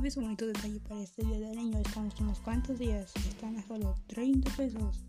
ves un bonito detalle para este día del niño. Estamos unos cuantos días. Están a solo 30 pesos.